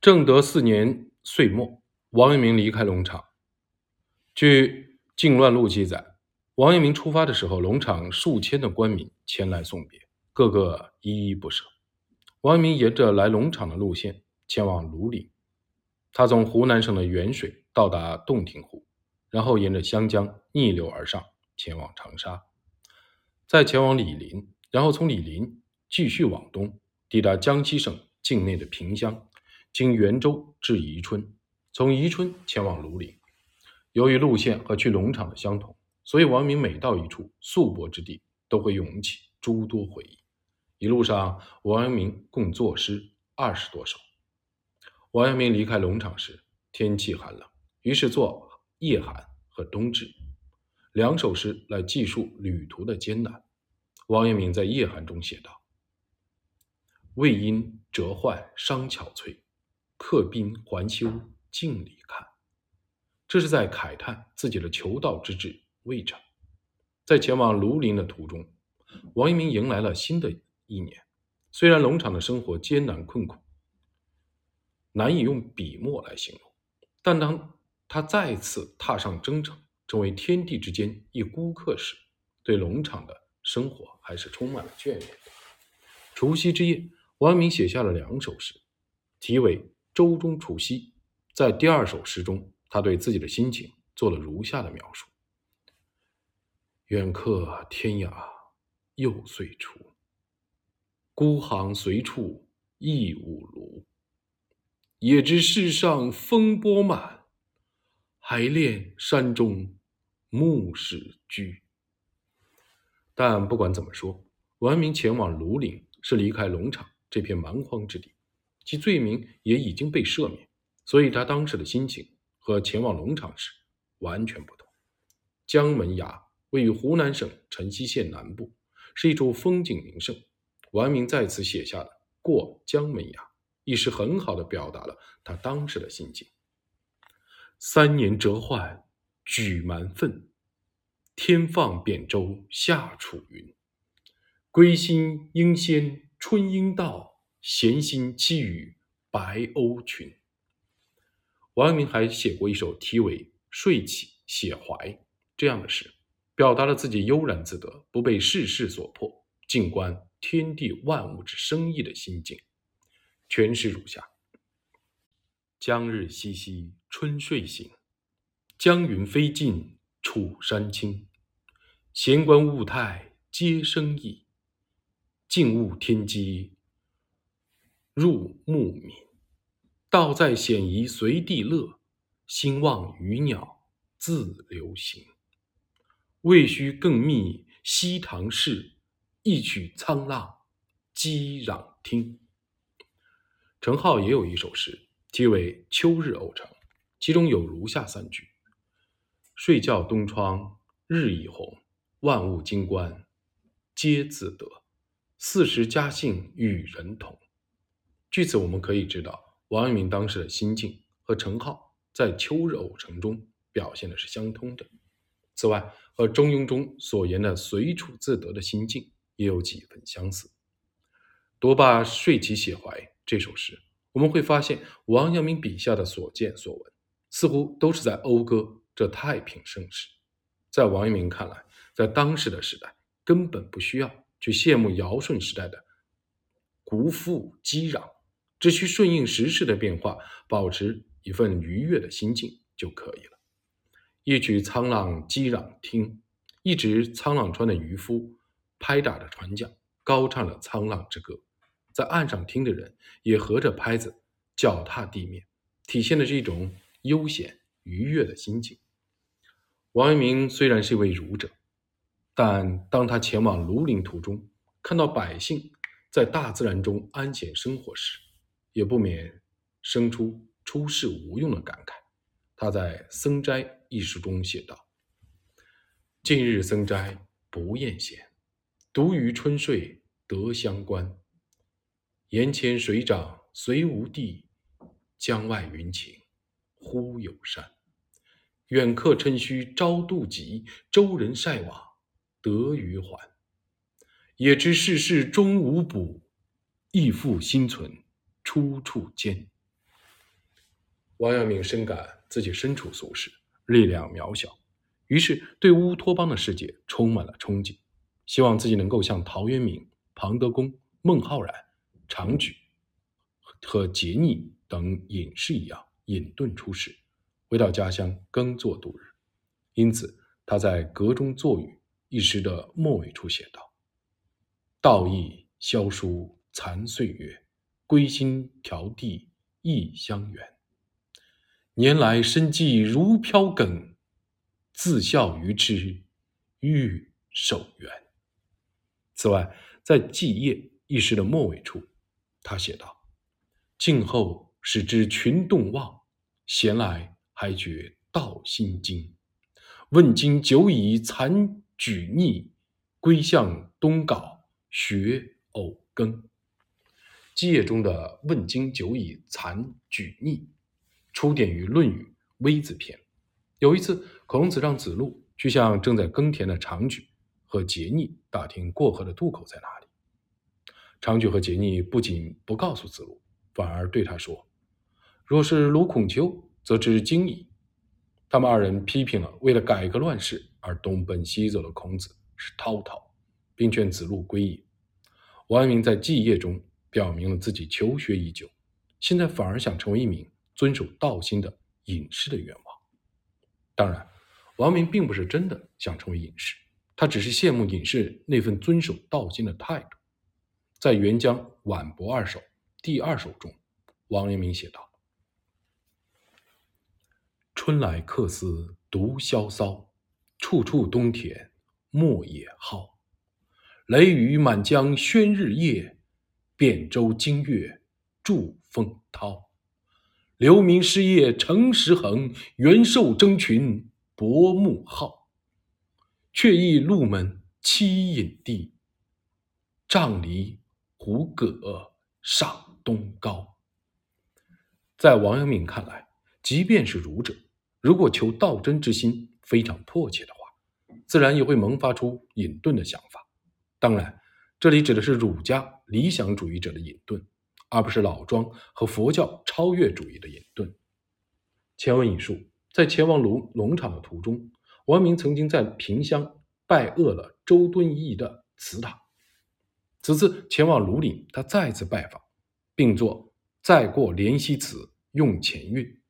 正德四年岁末，王阳明离开龙场。据《靖乱录》记载，王阳明出发的时候，龙场数千的官民前来送别，个个依依不舍。王阳明沿着来龙场的路线前往庐陵。他从湖南省的沅水到达洞庭湖，然后沿着湘江逆流而上，前往长沙，再前往醴陵，然后从醴陵继续往东，抵达江西省境内的萍乡。经袁州至宜春，从宜春前往庐陵。由于路线和去龙场的相同，所以王阳明每到一处素泊之地，都会涌起诸多回忆。一路上，王阳明共作诗二十多首。王阳明离开龙场时，天气寒冷，于是作《夜寒》和《冬至》两首诗来记述旅途的艰难。王阳明在《夜寒》中写道：“未因折患伤憔悴。”客宾还休镜里看，这是在慨叹自己的求道之志未成。在前往庐陵的途中，王阳明迎来了新的一年。虽然农场的生活艰难困苦，难以用笔墨来形容，但当他再次踏上征程，成为天地之间一孤客时，对农场的生活还是充满了眷恋。除夕之夜，王阳明写下了两首诗，题为。周中除夕，在第二首诗中，他对自己的心情做了如下的描述：“远客天涯又岁除，孤行随处忆五庐。也知世上风波满，还恋山中木石居。”但不管怎么说，王明前往庐陵是离开龙场这片蛮荒之地。其罪名也已经被赦免，所以他当时的心情和前往龙场时完全不同。江门崖位于湖南省辰溪县南部，是一处风景名胜。王明在此写下的《过江门崖》，亦是很好的表达了他当时的心境。三年折患举蛮愤，天放扁舟下楚云。归心应先春应到。闲心栖于白鸥群。王阳明还写过一首题为《睡起写怀》这样的诗，表达了自己悠然自得、不被世事所迫，静观天地万物之生意的心境。全诗如下：江日西西春睡醒，江云飞尽楚山青。闲观物态皆生意，静悟天机。入牧民，道在险夷随地乐，兴望鱼鸟自流行。未须更觅西塘市，一曲沧浪激壤听。程颢也有一首诗，题为《秋日偶成》，其中有如下三句：“睡觉东窗日已红，万物金冠皆自得。四时佳兴与人同。”据此，我们可以知道王阳明当时的心境和程颢在《秋日偶成》中表现的是相通的。此外，和《中庸》中所言的随处自得的心境也有几分相似。读罢《睡起写怀》这首诗，我们会发现王阳明笔下的所见所闻，似乎都是在讴歌这太平盛世。在王阳明看来，在当时的时代，根本不需要去羡慕尧舜时代的国富激壤。只需顺应时势的变化，保持一份愉悦的心境就可以了。一曲沧浪激壤听，一直沧浪川的渔夫拍打着船桨，高唱着沧浪之歌。在岸上听的人也合着拍子，脚踏地面，体现的是一种悠闲愉悦的心境。王阳明虽然是一位儒者，但当他前往庐陵途中，看到百姓在大自然中安闲生活时，也不免生出出世无用的感慨。他在《僧斋》一书中写道：“近日僧斋不厌闲，独于春睡得相关。檐前水涨虽无地，江外云情忽有山。远客趁虚招妒疾，周人晒网得鱼还。也知世事终无补，亦复心存。”出处间，王阳明深感自己身处俗世，力量渺小，于是对乌托邦的世界充满了憧憬，希望自己能够像陶渊明、庞德公、孟浩然、常举和杰逆等隐士一样隐遁出世，回到家乡耕作度日。因此，他在《阁中作语》一诗的末尾处写道：“道义萧疏残岁月，归心迢递异乡远。”年来生计如飘梗，自笑于之欲守缘。此外，在《祭业》一诗的末尾处，他写道：“静后始知群动望，闲来还觉道心惊。问今久已残举逆，归向东皋学偶耕。”《祭业》中的“问今久矣残举逆”。出典于《论语·微子篇》。有一次，孔子让子路去向正在耕田的长举和桀逆打听过河的渡口在哪里。长举和桀逆不仅不告诉子路，反而对他说：“若是鲁孔丘，则知经矣。”他们二人批评了为了改革乱世而东奔西走的孔子是滔滔，并劝子路归隐。王阳明在祭业中表明了自己求学已久，现在反而想成为一名。遵守道心的隐士的愿望。当然，王明并不是真的想成为隐士，他只是羡慕隐士那份遵守道心的态度。在《沅江晚博二首》第二首中，王阳明写道：“春来客思独萧骚，处处冬田莫野蒿。雷雨满江喧日夜，汴州惊月祝风涛。”流民失业成石横，元寿争群薄暮号。却忆鹿门栖隐地，杖藜胡葛上东高。在王阳明看来，即便是儒者，如果求道真之心非常迫切的话，自然也会萌发出隐遁的想法。当然，这里指的是儒家理想主义者的隐遁。而不是老庄和佛教超越主义的隐遁。前文引述，在前往龙龙场的途中，王明曾经在萍乡拜谒了周敦颐的祠堂。此次前往庐陵，他再次拜访，并作《再过怜惜祠》，用前韵：“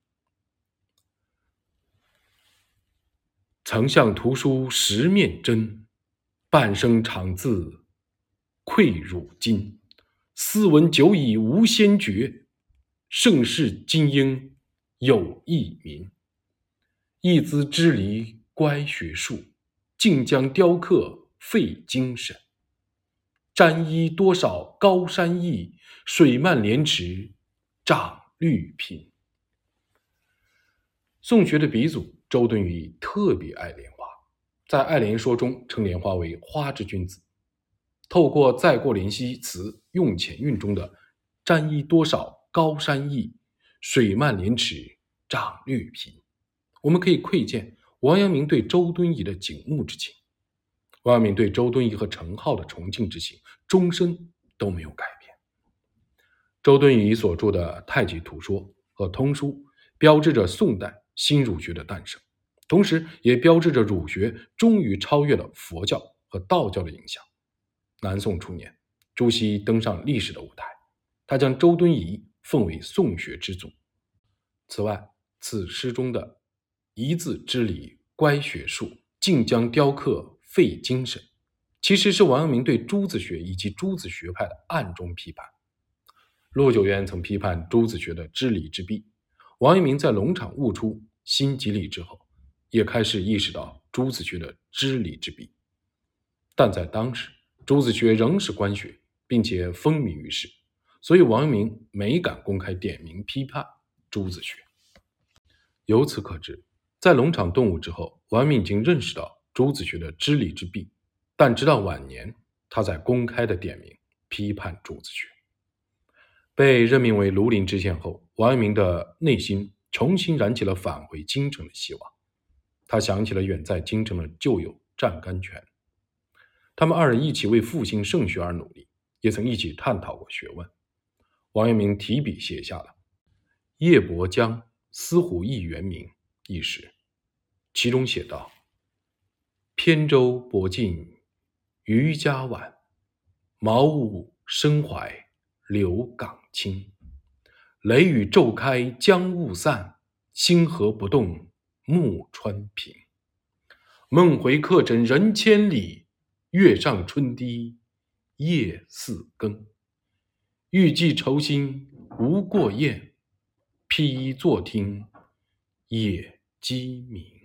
曾向图书十面真，半生长字愧汝今。”斯文久已无先觉，盛世精英有一民。一兹支离乖学术，竟将雕刻费精神。沾衣多少高山意，水漫莲池长绿品。宋学的鼻祖周敦颐特别爱莲花，在《爱莲说》中称莲花为花之君子。透过《再过怜惜词》用前韵中的“沾衣多少高山意，水漫莲池长绿皮”，我们可以窥见王阳明对周敦颐的景慕之情。王阳明对周敦颐和程颢的崇敬之情，终身都没有改变。周敦颐所著的《太极图说》和《通书》，标志着宋代新儒学的诞生，同时也标志着儒学终于超越了佛教和道教的影响。南宋初年，朱熹登上历史的舞台，他将周敦颐奉为宋学之祖。此外，此诗中的“一字之理，乖学术，竟将雕刻费精神”，其实是王阳明对朱子学以及朱子学派的暗中批判。陆九渊曾批判朱子学的知礼之弊，王阳明在龙场悟出心即理之后，也开始意识到朱子学的知礼之弊，但在当时。朱子学仍是官学，并且风靡于世，所以王阳明没敢公开点名批判朱子学。由此可知，在龙场顿悟之后，王阳明已经认识到朱子学的知理之弊，但直到晚年，他才公开的点名批判朱子学。被任命为庐陵知县后，王阳明的内心重新燃起了返回京城的希望。他想起了远在京城的旧友湛甘泉。他们二人一起为复兴圣学而努力，也曾一起探讨过学问。王阳明提笔写下了“夜泊江思虎翼原名》一诗，其中写道：“扁舟泊尽渔家晚，茅屋深怀柳港青。雷雨骤开江雾散，星河不动暮川平。梦回客枕人千里，月上春低夜四更。欲寄愁心无过雁，披衣坐听夜鸡鸣。